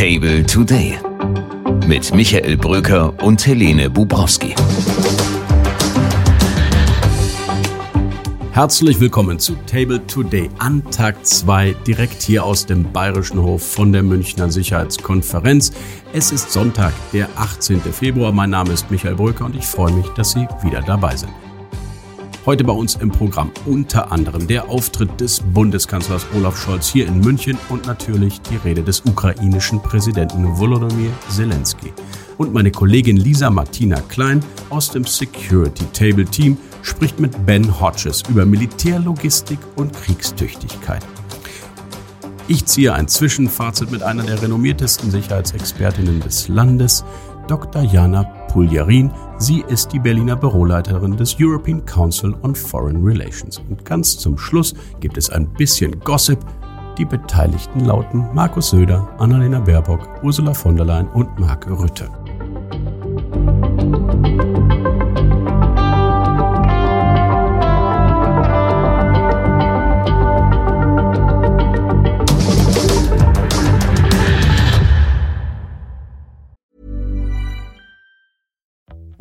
Table Today mit Michael Bröker und Helene Bubrowski. Herzlich willkommen zu Table Today an Tag 2, direkt hier aus dem Bayerischen Hof von der Münchner Sicherheitskonferenz. Es ist Sonntag, der 18. Februar. Mein Name ist Michael Brücker und ich freue mich, dass Sie wieder dabei sind. Heute bei uns im Programm unter anderem der Auftritt des Bundeskanzlers Olaf Scholz hier in München und natürlich die Rede des ukrainischen Präsidenten Volodymyr Zelensky. Und meine Kollegin Lisa Martina Klein aus dem Security Table Team spricht mit Ben Hodges über Militärlogistik und Kriegstüchtigkeit. Ich ziehe ein Zwischenfazit mit einer der renommiertesten Sicherheitsexpertinnen des Landes, Dr. Jana Puljarin. Sie ist die Berliner Büroleiterin des European Council on Foreign Relations. Und ganz zum Schluss gibt es ein bisschen Gossip. Die Beteiligten lauten Markus Söder, Annalena Baerbock, Ursula von der Leyen und Marc Rütte.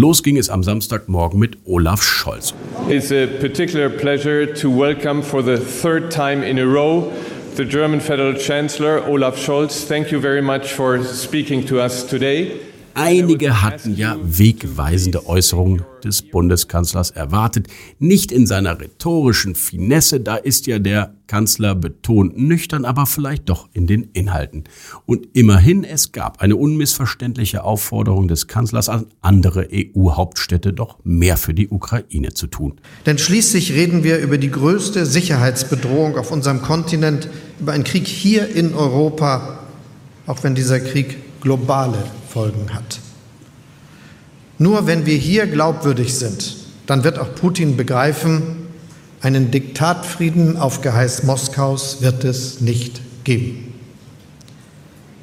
Los ging es am Samstagmorgen mit Olaf Scholz. It's a particular pleasure to welcome for the third time in a row the German Federal Chancellor Olaf Scholz. Thank you very much for speaking to us today. Einige hatten ja wegweisende Äußerungen des Bundeskanzlers erwartet. Nicht in seiner rhetorischen Finesse, da ist ja der Kanzler betont nüchtern, aber vielleicht doch in den Inhalten. Und immerhin, es gab eine unmissverständliche Aufforderung des Kanzlers an andere EU-Hauptstädte, doch mehr für die Ukraine zu tun. Denn schließlich reden wir über die größte Sicherheitsbedrohung auf unserem Kontinent, über einen Krieg hier in Europa, auch wenn dieser Krieg globale Folgen hat. Nur wenn wir hier glaubwürdig sind, dann wird auch Putin begreifen, einen Diktatfrieden auf Geheiß Moskaus wird es nicht geben,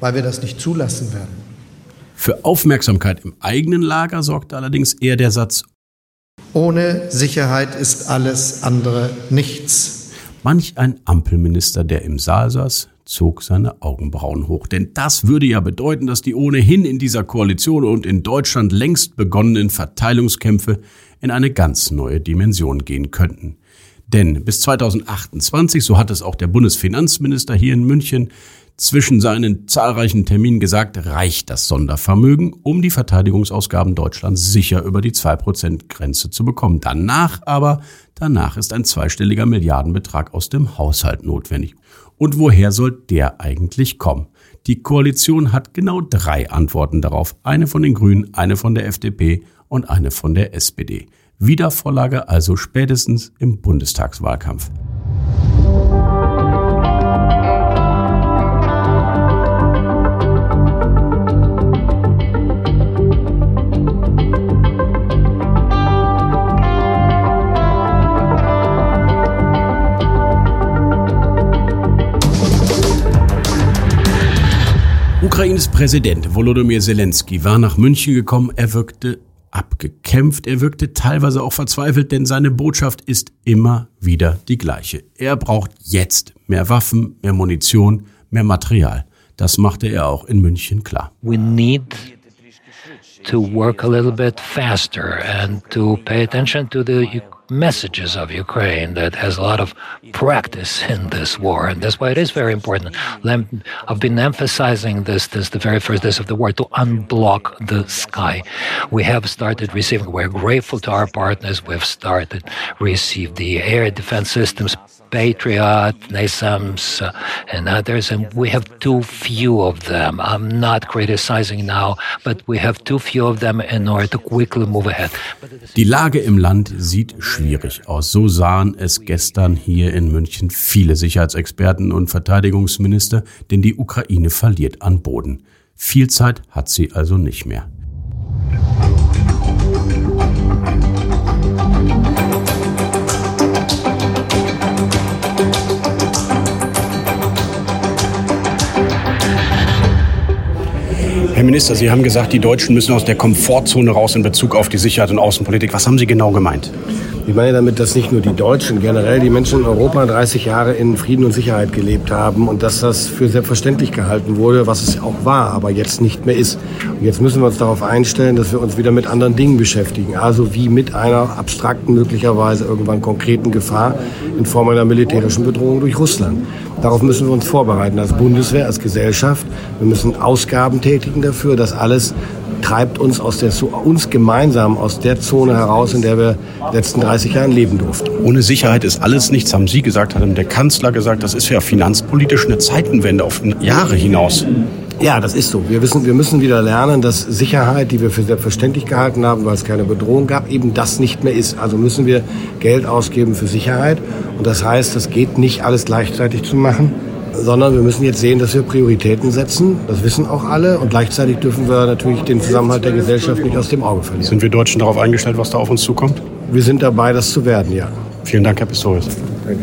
weil wir das nicht zulassen werden. Für Aufmerksamkeit im eigenen Lager sorgte allerdings eher der Satz, ohne Sicherheit ist alles andere nichts. Manch ein Ampelminister, der im Saal saß, zog seine Augenbrauen hoch. Denn das würde ja bedeuten, dass die ohnehin in dieser Koalition und in Deutschland längst begonnenen Verteilungskämpfe in eine ganz neue Dimension gehen könnten. Denn bis 2028, so hat es auch der Bundesfinanzminister hier in München zwischen seinen zahlreichen Terminen gesagt, reicht das Sondervermögen, um die Verteidigungsausgaben Deutschlands sicher über die 2%-Grenze zu bekommen. Danach aber, danach ist ein zweistelliger Milliardenbetrag aus dem Haushalt notwendig. Und woher soll der eigentlich kommen? Die Koalition hat genau drei Antworten darauf. Eine von den Grünen, eine von der FDP und eine von der SPD. Wiedervorlage also spätestens im Bundestagswahlkampf. Ukraines Präsident Volodymyr Zelensky war nach München gekommen. Er wirkte abgekämpft, er wirkte teilweise auch verzweifelt, denn seine Botschaft ist immer wieder die gleiche. Er braucht jetzt mehr Waffen, mehr Munition, mehr Material. Das machte er auch in München klar. We need to work a little bit faster and to pay attention to the messages of Ukraine that has a lot of practice in this war, and that's why it is very important. I've been emphasizing this since the very first days of the war to unblock the sky. We have started receiving. We're grateful to our partners. We've started receive the air defense systems Patriot, NASAMS, uh, and others, and we have too few of them. I'm not criticizing now, but we have too few of them in order to quickly move ahead. Die Lage im Land sieht schwierig aus. So sahen es gestern hier in München viele Sicherheitsexperten und Verteidigungsminister, denn die Ukraine verliert an Boden. Viel Zeit hat sie also nicht mehr. Herr Minister, Sie haben gesagt, die Deutschen müssen aus der Komfortzone raus in Bezug auf die Sicherheit und Außenpolitik. Was haben Sie genau gemeint? Ich meine damit, dass nicht nur die Deutschen, generell die Menschen in Europa 30 Jahre in Frieden und Sicherheit gelebt haben und dass das für selbstverständlich gehalten wurde, was es auch war, aber jetzt nicht mehr ist. Und jetzt müssen wir uns darauf einstellen, dass wir uns wieder mit anderen Dingen beschäftigen. Also wie mit einer abstrakten, möglicherweise irgendwann konkreten Gefahr in Form einer militärischen Bedrohung durch Russland. Darauf müssen wir uns vorbereiten als Bundeswehr, als Gesellschaft. Wir müssen Ausgaben tätigen dafür. Das alles treibt uns aus der, uns gemeinsam aus der Zone heraus, in der wir die letzten 30 Jahre leben durften. Ohne Sicherheit ist alles nichts, haben Sie gesagt, hat der Kanzler gesagt. Das ist ja finanzpolitisch eine Zeitenwende auf Jahre hinaus. Ja, das ist so. Wir wissen, wir müssen wieder lernen, dass Sicherheit, die wir für selbstverständlich gehalten haben, weil es keine Bedrohung gab, eben das nicht mehr ist. Also müssen wir Geld ausgeben für Sicherheit. Und das heißt, das geht nicht alles gleichzeitig zu machen, sondern wir müssen jetzt sehen, dass wir Prioritäten setzen. Das wissen auch alle. Und gleichzeitig dürfen wir natürlich den Zusammenhalt der Gesellschaft nicht aus dem Auge verlieren. Sind wir Deutschen darauf eingestellt, was da auf uns zukommt? Wir sind dabei, das zu werden, ja. Vielen Dank, Herr Pistorius. Danke.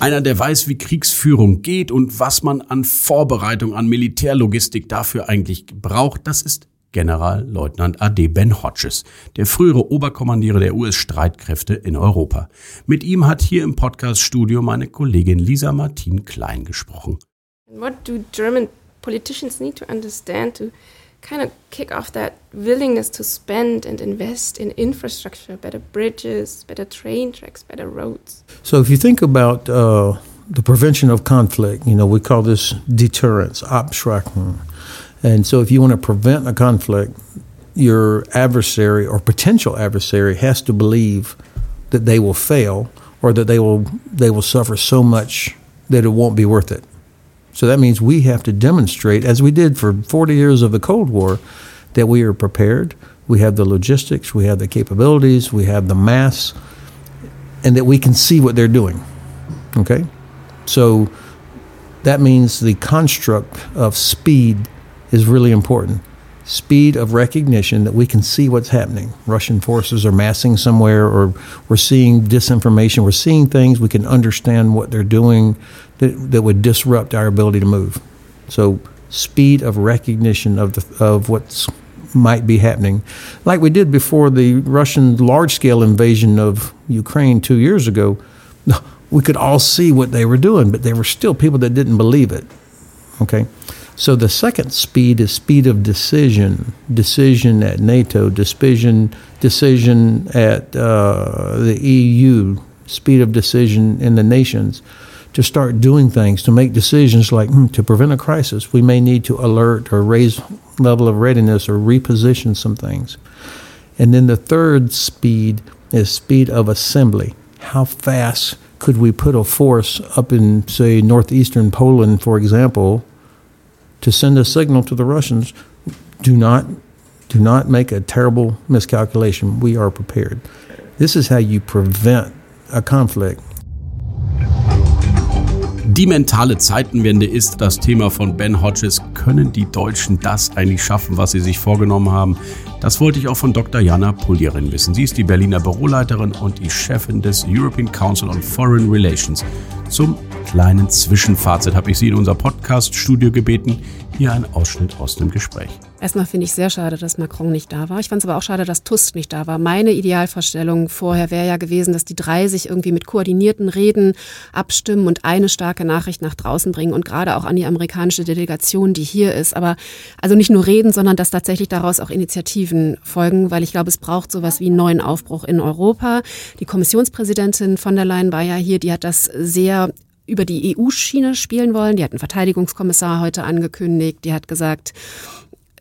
Einer, der weiß, wie Kriegsführung geht und was man an Vorbereitung, an Militärlogistik dafür eigentlich braucht, das ist Generalleutnant AD Ben Hodges, der frühere Oberkommandierer der US-Streitkräfte in Europa. Mit ihm hat hier im Podcast-Studio meine Kollegin Lisa Martin Klein gesprochen. What do German politicians need to understand to kind of kick off that willingness to spend and invest in infrastructure, better bridges, better train tracks, better roads. So, if you think about uh, the prevention of conflict, you know, we call this deterrence, Abschreckung. And so, if you want to prevent a conflict, your adversary or potential adversary has to believe that they will fail or that they will they will suffer so much that it won't be worth it. So that means we have to demonstrate, as we did for 40 years of the Cold War, that we are prepared, we have the logistics, we have the capabilities, we have the mass, and that we can see what they're doing. Okay? So that means the construct of speed is really important. Speed of recognition that we can see what's happening. Russian forces are massing somewhere, or we're seeing disinformation, we're seeing things, we can understand what they're doing that, that would disrupt our ability to move. So, speed of recognition of, the, of what's might be happening, like we did before the Russian large scale invasion of Ukraine two years ago. We could all see what they were doing, but there were still people that didn't believe it. Okay? So the second speed is speed of decision, decision at NATO, decision, decision at uh, the EU, speed of decision in the nations to start doing things, to make decisions like hmm, to prevent a crisis, we may need to alert or raise level of readiness or reposition some things. And then the third speed is speed of assembly. How fast could we put a force up in, say, northeastern Poland, for example, to send a signal to the Russians do not do not make a terrible miscalculation. We are prepared. This is how you prevent a conflict. Die mentale Zeitenwende ist das Thema von Ben Hodges. Können die Deutschen das eigentlich schaffen, was sie sich vorgenommen haben? Das wollte ich auch von Dr. Jana Puljerin wissen. Sie ist die Berliner Büroleiterin und die Chefin des European Council on Foreign Relations. Zum kleinen Zwischenfazit habe ich Sie in unser Podcast-Studio gebeten. Hier ein Ausschnitt aus dem Gespräch. Erstmal finde ich sehr schade, dass Macron nicht da war. Ich fand es aber auch schade, dass Tusk nicht da war. Meine Idealvorstellung vorher wäre ja gewesen, dass die drei sich irgendwie mit koordinierten Reden abstimmen und eine starke Nachricht nach draußen bringen und gerade auch an die amerikanische Delegation, die hier ist. Aber also nicht nur reden, sondern dass tatsächlich daraus auch Initiativen folgen, weil ich glaube, es braucht sowas wie einen neuen Aufbruch in Europa. Die Kommissionspräsidentin von der Leyen war ja hier, die hat das sehr über die EU-Schiene spielen wollen. Die hat einen Verteidigungskommissar heute angekündigt. Die hat gesagt,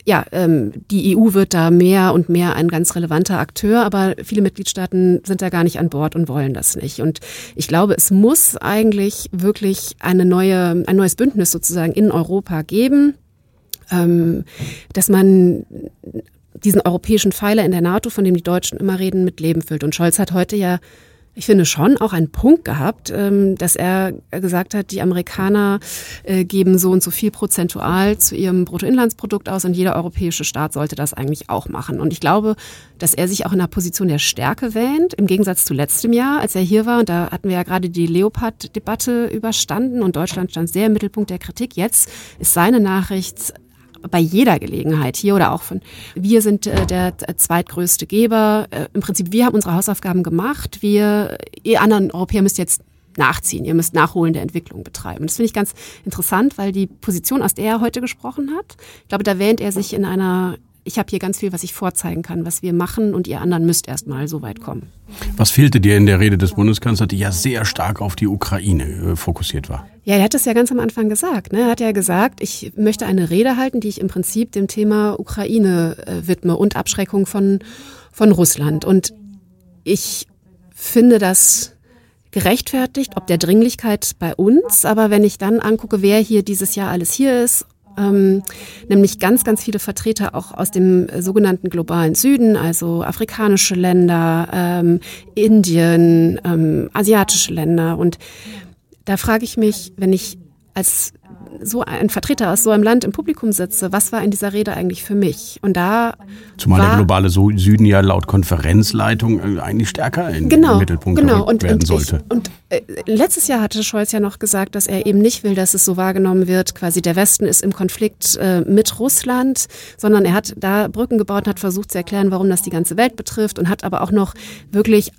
ja, ähm, die EU wird da mehr und mehr ein ganz relevanter Akteur, aber viele Mitgliedstaaten sind da gar nicht an Bord und wollen das nicht. Und ich glaube, es muss eigentlich wirklich eine neue, ein neues Bündnis sozusagen in Europa geben, ähm, dass man diesen europäischen Pfeiler in der NATO, von dem die Deutschen immer reden, mit Leben füllt. Und Scholz hat heute ja ich finde, schon auch einen Punkt gehabt, ähm, dass er gesagt hat, die Amerikaner äh, geben so und so viel prozentual zu ihrem Bruttoinlandsprodukt aus und jeder europäische Staat sollte das eigentlich auch machen. Und ich glaube, dass er sich auch in einer Position der Stärke wähnt, im Gegensatz zu letztem Jahr, als er hier war. Und da hatten wir ja gerade die Leopard-Debatte überstanden und Deutschland stand sehr im Mittelpunkt der Kritik. Jetzt ist seine Nachricht bei jeder Gelegenheit hier oder auch von, wir sind äh, der zweitgrößte Geber. Äh, Im Prinzip, wir haben unsere Hausaufgaben gemacht. Wir, ihr anderen Europäer müsst jetzt nachziehen. Ihr müsst nachholende Entwicklung betreiben. Das finde ich ganz interessant, weil die Position, aus der er heute gesprochen hat, ich glaube, da wähnt er sich in einer ich habe hier ganz viel, was ich vorzeigen kann, was wir machen und ihr anderen müsst erst mal so weit kommen. Was fehlte dir in der Rede des Bundeskanzlers, die ja sehr stark auf die Ukraine äh, fokussiert war? Ja, er hat es ja ganz am Anfang gesagt. Ne? Er hat ja gesagt, ich möchte eine Rede halten, die ich im Prinzip dem Thema Ukraine äh, widme und Abschreckung von, von Russland. Und ich finde das gerechtfertigt, ob der Dringlichkeit bei uns. Aber wenn ich dann angucke, wer hier dieses Jahr alles hier ist ähm, nämlich ganz, ganz viele Vertreter auch aus dem sogenannten globalen Süden, also afrikanische Länder, ähm, Indien, ähm, asiatische Länder. Und da frage ich mich, wenn ich als so ein Vertreter aus so einem Land im Publikum sitze, was war in dieser Rede eigentlich für mich? Und da Zumal der globale Süden ja laut Konferenzleitung äh, eigentlich stärker in genau, den Mittelpunkt genau. und, werden und sollte. Ich, und äh, letztes Jahr hatte Scholz ja noch gesagt, dass er eben nicht will, dass es so wahrgenommen wird, quasi der Westen ist im Konflikt äh, mit Russland, sondern er hat da Brücken gebaut und hat versucht zu erklären, warum das die ganze Welt betrifft und hat aber auch noch wirklich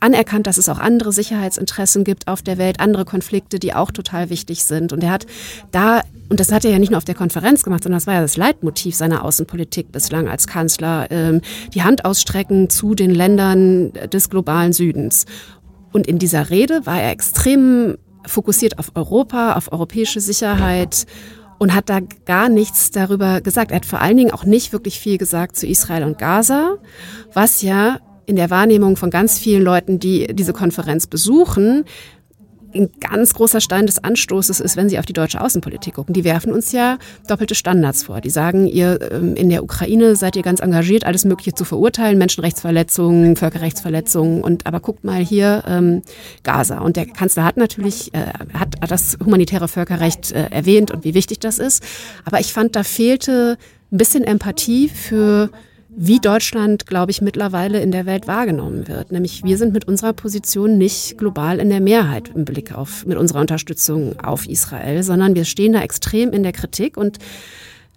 anerkannt, dass es auch andere Sicherheitsinteressen gibt auf der Welt, andere Konflikte, die auch total wichtig sind. Und er hat da, und das hat er ja nicht nur auf der Konferenz gemacht, sondern das war ja das Leitmotiv seiner Außenpolitik bislang als Kanzler, ähm, die Hand ausstrecken zu den Ländern des globalen Südens. Und in dieser Rede war er extrem fokussiert auf Europa, auf europäische Sicherheit und hat da gar nichts darüber gesagt. Er hat vor allen Dingen auch nicht wirklich viel gesagt zu Israel und Gaza, was ja in der Wahrnehmung von ganz vielen Leuten, die diese Konferenz besuchen, ein ganz großer Stein des Anstoßes ist, wenn sie auf die deutsche Außenpolitik gucken. Die werfen uns ja doppelte Standards vor. Die sagen, ihr ähm, in der Ukraine seid ihr ganz engagiert, alles Mögliche zu verurteilen, Menschenrechtsverletzungen, Völkerrechtsverletzungen. Und aber guckt mal hier ähm, Gaza. Und der Kanzler hat natürlich äh, hat, das humanitäre Völkerrecht äh, erwähnt und wie wichtig das ist. Aber ich fand, da fehlte ein bisschen Empathie für wie Deutschland, glaube ich, mittlerweile in der Welt wahrgenommen wird. Nämlich wir sind mit unserer Position nicht global in der Mehrheit im Blick auf, mit unserer Unterstützung auf Israel, sondern wir stehen da extrem in der Kritik und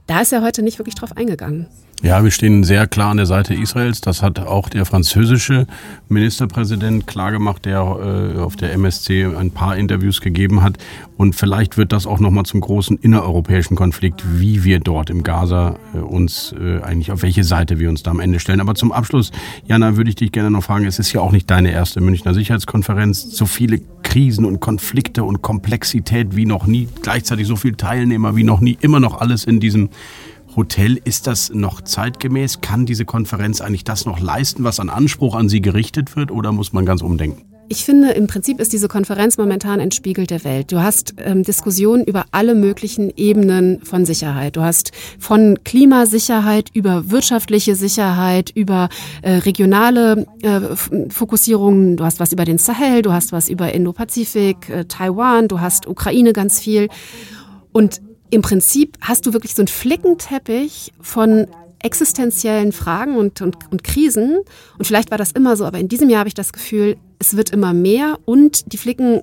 da ist er heute nicht wirklich drauf eingegangen. Ja, wir stehen sehr klar an der Seite Israels. Das hat auch der französische Ministerpräsident klargemacht, der äh, auf der MSC ein paar Interviews gegeben hat. Und vielleicht wird das auch nochmal zum großen innereuropäischen Konflikt, wie wir dort im Gaza äh, uns äh, eigentlich, auf welche Seite wir uns da am Ende stellen. Aber zum Abschluss, Jana, würde ich dich gerne noch fragen, es ist ja auch nicht deine erste Münchner Sicherheitskonferenz. So viele Krisen und Konflikte und Komplexität wie noch nie, gleichzeitig so viele Teilnehmer wie noch nie, immer noch alles in diesem Hotel. Ist das noch zeitgemäß? Kann diese Konferenz eigentlich das noch leisten, was an Anspruch an sie gerichtet wird, oder muss man ganz umdenken? Ich finde, im Prinzip ist diese Konferenz momentan ein Spiegel der Welt. Du hast ähm, Diskussionen über alle möglichen Ebenen von Sicherheit. Du hast von Klimasicherheit über wirtschaftliche Sicherheit, über äh, regionale äh, Fokussierungen. Du hast was über den Sahel, du hast was über Indo-Pazifik, äh, Taiwan, du hast Ukraine ganz viel. Und im Prinzip hast du wirklich so einen Flickenteppich von existenziellen Fragen und, und, und Krisen. Und vielleicht war das immer so, aber in diesem Jahr habe ich das Gefühl, es wird immer mehr und die Flicken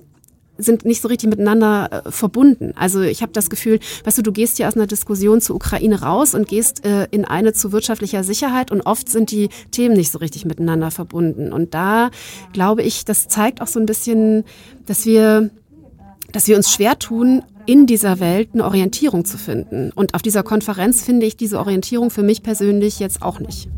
sind nicht so richtig miteinander äh, verbunden. Also ich habe das Gefühl, weißt du, du gehst hier aus einer Diskussion zur Ukraine raus und gehst äh, in eine zu wirtschaftlicher Sicherheit und oft sind die Themen nicht so richtig miteinander verbunden. Und da glaube ich, das zeigt auch so ein bisschen, dass wir dass wir uns schwer tun, in dieser Welt eine Orientierung zu finden. Und auf dieser Konferenz finde ich diese Orientierung für mich persönlich jetzt auch nicht.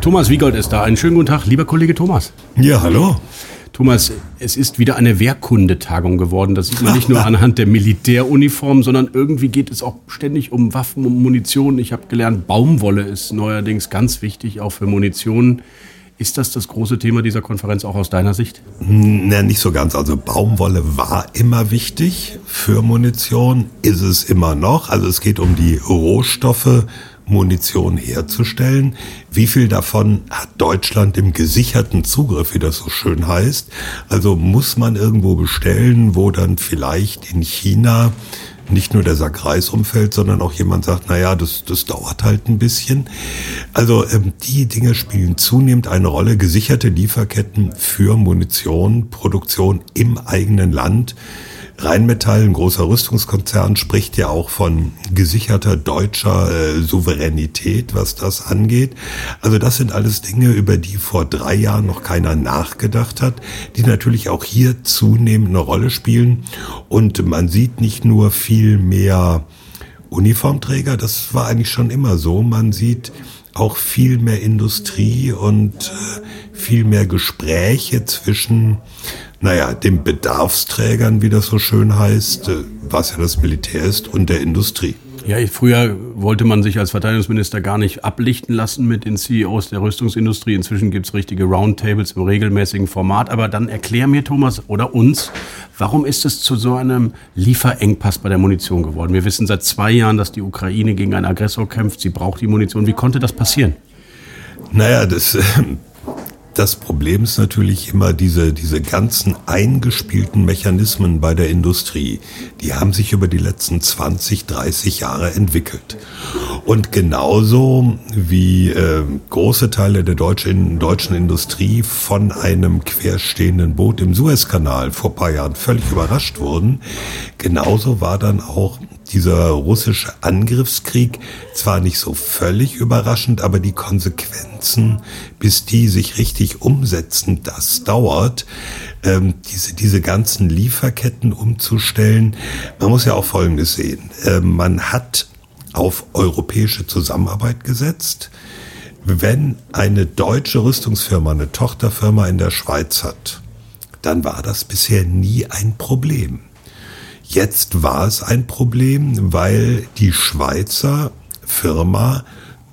Thomas Wiegold ist da. Einen schönen guten Tag, lieber Kollege Thomas. Ja, hallo. Thomas, es ist wieder eine Wehrkundetagung geworden. Das sieht man nicht nur anhand der Militäruniform, sondern irgendwie geht es auch ständig um Waffen und Munition. Ich habe gelernt, Baumwolle ist neuerdings ganz wichtig, auch für Munition. Ist das das große Thema dieser Konferenz auch aus deiner Sicht? Na, nicht so ganz. Also Baumwolle war immer wichtig für Munition, ist es immer noch. Also es geht um die Rohstoffe, Munition herzustellen. Wie viel davon hat Deutschland im gesicherten Zugriff, wie das so schön heißt? Also muss man irgendwo bestellen, wo dann vielleicht in China nicht nur der Sack Reis umfällt, sondern auch jemand sagt, na ja, das, das dauert halt ein bisschen. Also ähm, die Dinge spielen zunehmend eine Rolle. Gesicherte Lieferketten für Munition, Produktion im eigenen Land Rheinmetall, ein großer Rüstungskonzern, spricht ja auch von gesicherter deutscher äh, Souveränität, was das angeht. Also das sind alles Dinge, über die vor drei Jahren noch keiner nachgedacht hat, die natürlich auch hier zunehmend eine Rolle spielen. Und man sieht nicht nur viel mehr Uniformträger, das war eigentlich schon immer so. Man sieht auch viel mehr Industrie und äh, viel mehr Gespräche zwischen naja, den Bedarfsträgern, wie das so schön heißt, äh, was ja das Militär ist, und der Industrie. Ja, früher wollte man sich als Verteidigungsminister gar nicht ablichten lassen mit den CEOs der Rüstungsindustrie. Inzwischen gibt's richtige Roundtables im regelmäßigen Format. Aber dann erklär mir, Thomas, oder uns, warum ist es zu so einem Lieferengpass bei der Munition geworden? Wir wissen seit zwei Jahren, dass die Ukraine gegen einen Aggressor kämpft. Sie braucht die Munition. Wie konnte das passieren? Naja, das das Problem ist natürlich immer diese, diese ganzen eingespielten Mechanismen bei der Industrie. Die haben sich über die letzten 20, 30 Jahre entwickelt. Und genauso wie äh, große Teile der deutschen, deutschen Industrie von einem querstehenden Boot im Suezkanal vor paar Jahren völlig überrascht wurden, genauso war dann auch dieser russische Angriffskrieg zwar nicht so völlig überraschend, aber die Konsequenzen, bis die sich richtig umsetzen, das dauert. Ähm, diese, diese ganzen Lieferketten umzustellen. Man muss ja auch Folgendes sehen. Ähm, man hat auf europäische Zusammenarbeit gesetzt. Wenn eine deutsche Rüstungsfirma eine Tochterfirma in der Schweiz hat, dann war das bisher nie ein Problem. Jetzt war es ein Problem, weil die Schweizer Firma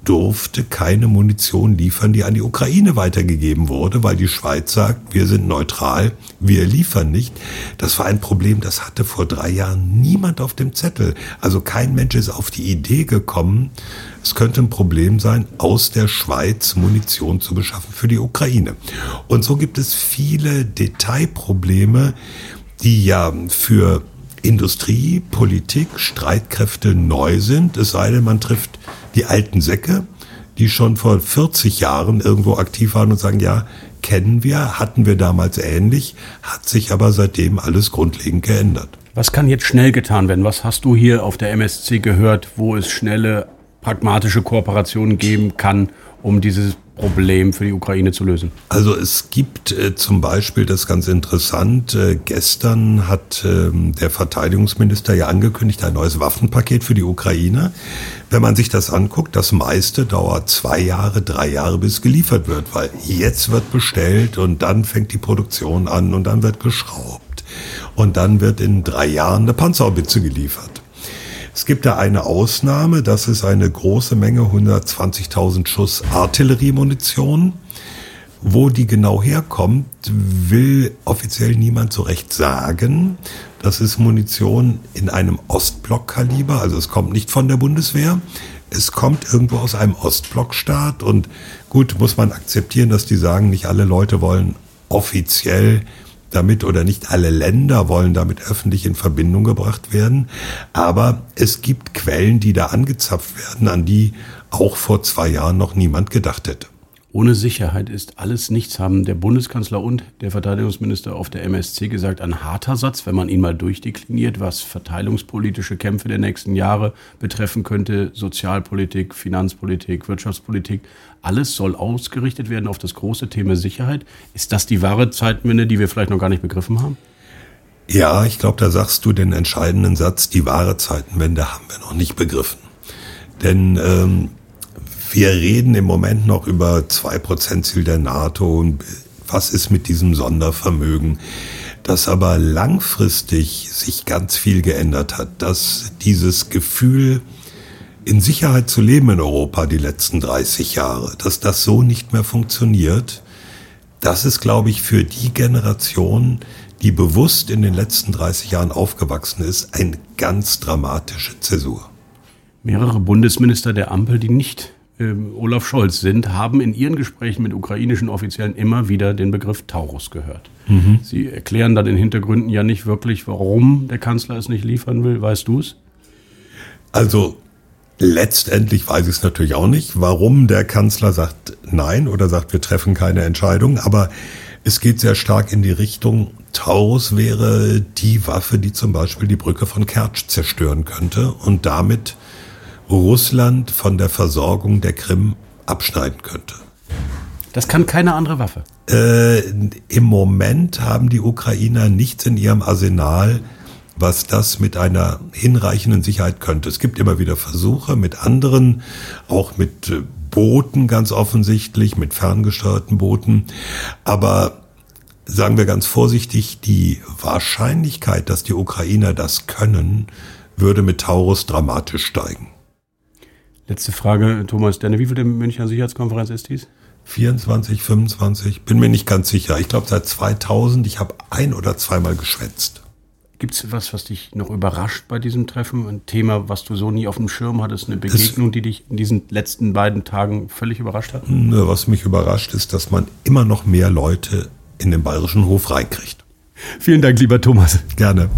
durfte keine Munition liefern, die an die Ukraine weitergegeben wurde, weil die Schweiz sagt, wir sind neutral, wir liefern nicht. Das war ein Problem, das hatte vor drei Jahren niemand auf dem Zettel. Also kein Mensch ist auf die Idee gekommen, es könnte ein Problem sein, aus der Schweiz Munition zu beschaffen für die Ukraine. Und so gibt es viele Detailprobleme, die ja für Industrie, Politik, Streitkräfte neu sind, es sei denn, man trifft die alten Säcke, die schon vor 40 Jahren irgendwo aktiv waren und sagen, ja, kennen wir, hatten wir damals ähnlich, hat sich aber seitdem alles grundlegend geändert. Was kann jetzt schnell getan werden? Was hast du hier auf der MSC gehört, wo es schnelle, pragmatische Kooperationen geben kann, um dieses Problem für die Ukraine zu lösen? Also es gibt äh, zum Beispiel, das ist ganz interessant, äh, gestern hat äh, der Verteidigungsminister ja angekündigt, ein neues Waffenpaket für die Ukraine. Wenn man sich das anguckt, das meiste dauert zwei Jahre, drei Jahre, bis geliefert wird, weil jetzt wird bestellt und dann fängt die Produktion an und dann wird geschraubt. Und dann wird in drei Jahren eine Panzerhaubitze geliefert. Es gibt da eine Ausnahme, das ist eine große Menge, 120.000 Schuss Artilleriemunition. Wo die genau herkommt, will offiziell niemand so recht sagen. Das ist Munition in einem Ostblock-Kaliber, also es kommt nicht von der Bundeswehr. Es kommt irgendwo aus einem Ostblockstaat und gut, muss man akzeptieren, dass die sagen, nicht alle Leute wollen offiziell damit oder nicht alle Länder wollen damit öffentlich in Verbindung gebracht werden. Aber es gibt Quellen, die da angezapft werden, an die auch vor zwei Jahren noch niemand gedacht hätte. Ohne Sicherheit ist alles nichts, haben der Bundeskanzler und der Verteidigungsminister auf der MSC gesagt. Ein harter Satz, wenn man ihn mal durchdekliniert, was verteilungspolitische Kämpfe der nächsten Jahre betreffen könnte, Sozialpolitik, Finanzpolitik, Wirtschaftspolitik. Alles soll ausgerichtet werden auf das große Thema Sicherheit. Ist das die wahre Zeitwende, die wir vielleicht noch gar nicht begriffen haben? Ja, ich glaube, da sagst du den entscheidenden Satz, die wahre Zeitenwende haben wir noch nicht begriffen. Denn ähm, wir reden im Moment noch über 2% Ziel der NATO und was ist mit diesem Sondervermögen, dass aber langfristig sich ganz viel geändert hat, dass dieses Gefühl, in Sicherheit zu leben in Europa die letzten 30 Jahre, dass das so nicht mehr funktioniert, das ist, glaube ich, für die Generation, die bewusst in den letzten 30 Jahren aufgewachsen ist, eine ganz dramatische Zäsur. Mehrere Bundesminister der Ampel, die nicht Olaf Scholz sind, haben in ihren Gesprächen mit ukrainischen Offiziellen immer wieder den Begriff Taurus gehört. Mhm. Sie erklären dann in Hintergründen ja nicht wirklich, warum der Kanzler es nicht liefern will. Weißt du es? Also letztendlich weiß ich es natürlich auch nicht, warum der Kanzler sagt Nein oder sagt, wir treffen keine Entscheidung. Aber es geht sehr stark in die Richtung, Taurus wäre die Waffe, die zum Beispiel die Brücke von Kertsch zerstören könnte und damit Russland von der Versorgung der Krim abschneiden könnte. Das kann keine andere Waffe. Äh, Im Moment haben die Ukrainer nichts in ihrem Arsenal, was das mit einer hinreichenden Sicherheit könnte. Es gibt immer wieder Versuche mit anderen, auch mit äh, Booten ganz offensichtlich, mit ferngesteuerten Booten. Aber sagen wir ganz vorsichtig, die Wahrscheinlichkeit, dass die Ukrainer das können, würde mit Taurus dramatisch steigen. Letzte Frage, Thomas Denne. Wie viel der Münchner Sicherheitskonferenz ist dies? 24, 25, bin mir nicht ganz sicher. Ich glaube seit 2000, ich habe ein oder zweimal geschwätzt. Gibt es was, was dich noch überrascht bei diesem Treffen? Ein Thema, was du so nie auf dem Schirm hattest? Eine Begegnung, die dich in diesen letzten beiden Tagen völlig überrascht hat? Ne, was mich überrascht ist, dass man immer noch mehr Leute in den Bayerischen Hof reinkriegt. Vielen Dank, lieber Thomas. Gerne.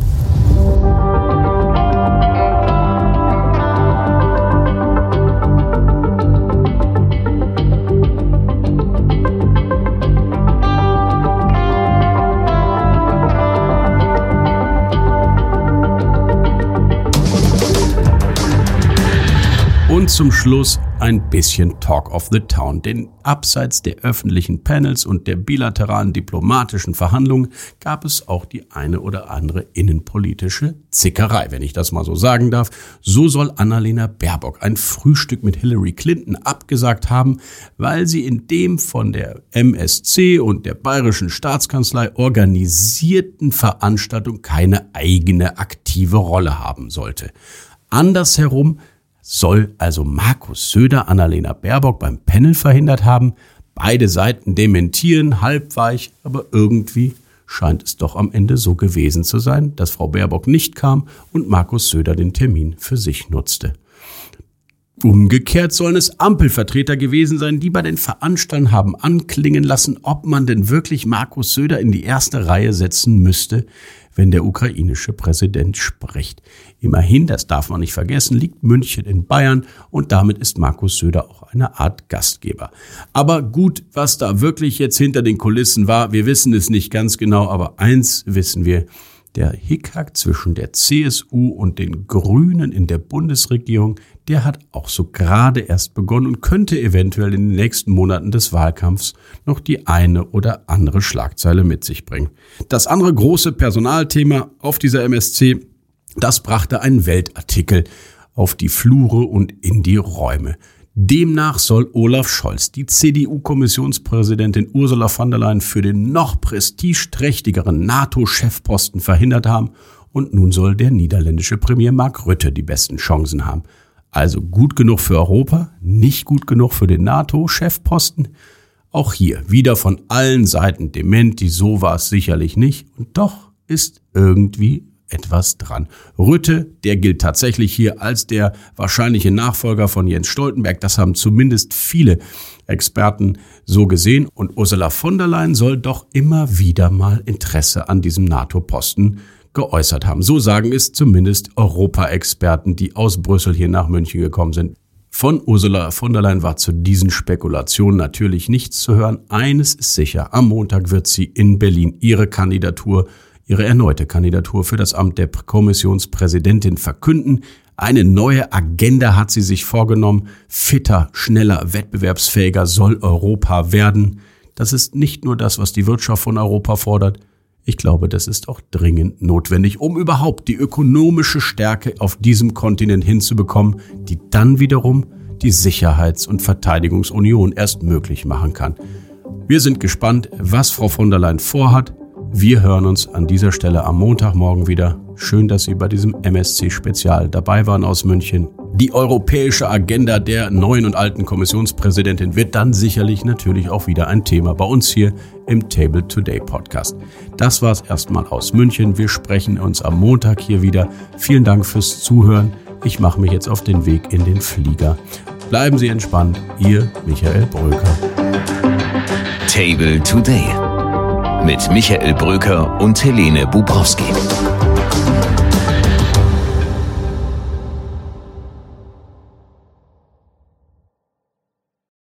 Zum Schluss ein bisschen Talk of the Town. Denn abseits der öffentlichen Panels und der bilateralen diplomatischen Verhandlungen gab es auch die eine oder andere innenpolitische Zickerei, wenn ich das mal so sagen darf. So soll Annalena Baerbock ein Frühstück mit Hillary Clinton abgesagt haben, weil sie in dem von der MSC und der Bayerischen Staatskanzlei organisierten Veranstaltung keine eigene aktive Rolle haben sollte. Andersherum soll also Markus Söder Annalena Baerbock beim Panel verhindert haben. Beide Seiten dementieren, halbweich, aber irgendwie scheint es doch am Ende so gewesen zu sein, dass Frau Baerbock nicht kam und Markus Söder den Termin für sich nutzte. Umgekehrt sollen es Ampelvertreter gewesen sein, die bei den Veranstaltern haben anklingen lassen, ob man denn wirklich Markus Söder in die erste Reihe setzen müsste, wenn der ukrainische Präsident spricht. Immerhin, das darf man nicht vergessen, liegt München in Bayern und damit ist Markus Söder auch eine Art Gastgeber. Aber gut, was da wirklich jetzt hinter den Kulissen war, wir wissen es nicht ganz genau, aber eins wissen wir, der Hickhack zwischen der CSU und den Grünen in der Bundesregierung, der hat auch so gerade erst begonnen und könnte eventuell in den nächsten Monaten des Wahlkampfs noch die eine oder andere Schlagzeile mit sich bringen. Das andere große Personalthema auf dieser MSC, das brachte ein Weltartikel auf die Flure und in die Räume. Demnach soll Olaf Scholz die CDU-Kommissionspräsidentin Ursula von der Leyen für den noch prestigeträchtigeren NATO-Chefposten verhindert haben und nun soll der niederländische Premier Mark Rutte die besten Chancen haben. Also gut genug für Europa, nicht gut genug für den NATO-Chefposten. Auch hier wieder von allen Seiten dement, die so war es sicherlich nicht und doch ist irgendwie etwas dran. Rütte, der gilt tatsächlich hier als der wahrscheinliche Nachfolger von Jens Stoltenberg. Das haben zumindest viele Experten so gesehen. Und Ursula von der Leyen soll doch immer wieder mal Interesse an diesem NATO-Posten geäußert haben. So sagen es zumindest Europa-Experten, die aus Brüssel hier nach München gekommen sind. Von Ursula von der Leyen war zu diesen Spekulationen natürlich nichts zu hören. Eines ist sicher, am Montag wird sie in Berlin ihre Kandidatur ihre erneute Kandidatur für das Amt der Kommissionspräsidentin verkünden. Eine neue Agenda hat sie sich vorgenommen. Fitter, schneller, wettbewerbsfähiger soll Europa werden. Das ist nicht nur das, was die Wirtschaft von Europa fordert. Ich glaube, das ist auch dringend notwendig, um überhaupt die ökonomische Stärke auf diesem Kontinent hinzubekommen, die dann wiederum die Sicherheits- und Verteidigungsunion erst möglich machen kann. Wir sind gespannt, was Frau von der Leyen vorhat. Wir hören uns an dieser Stelle am Montagmorgen wieder. Schön, dass Sie bei diesem MSC-Spezial dabei waren aus München. Die europäische Agenda der neuen und alten Kommissionspräsidentin wird dann sicherlich natürlich auch wieder ein Thema bei uns hier im Table Today Podcast. Das war's erstmal aus München. Wir sprechen uns am Montag hier wieder. Vielen Dank fürs Zuhören. Ich mache mich jetzt auf den Weg in den Flieger. Bleiben Sie entspannt. Ihr Michael Bröker. Table Today mit Michael Bröker und Helene Bubrowski.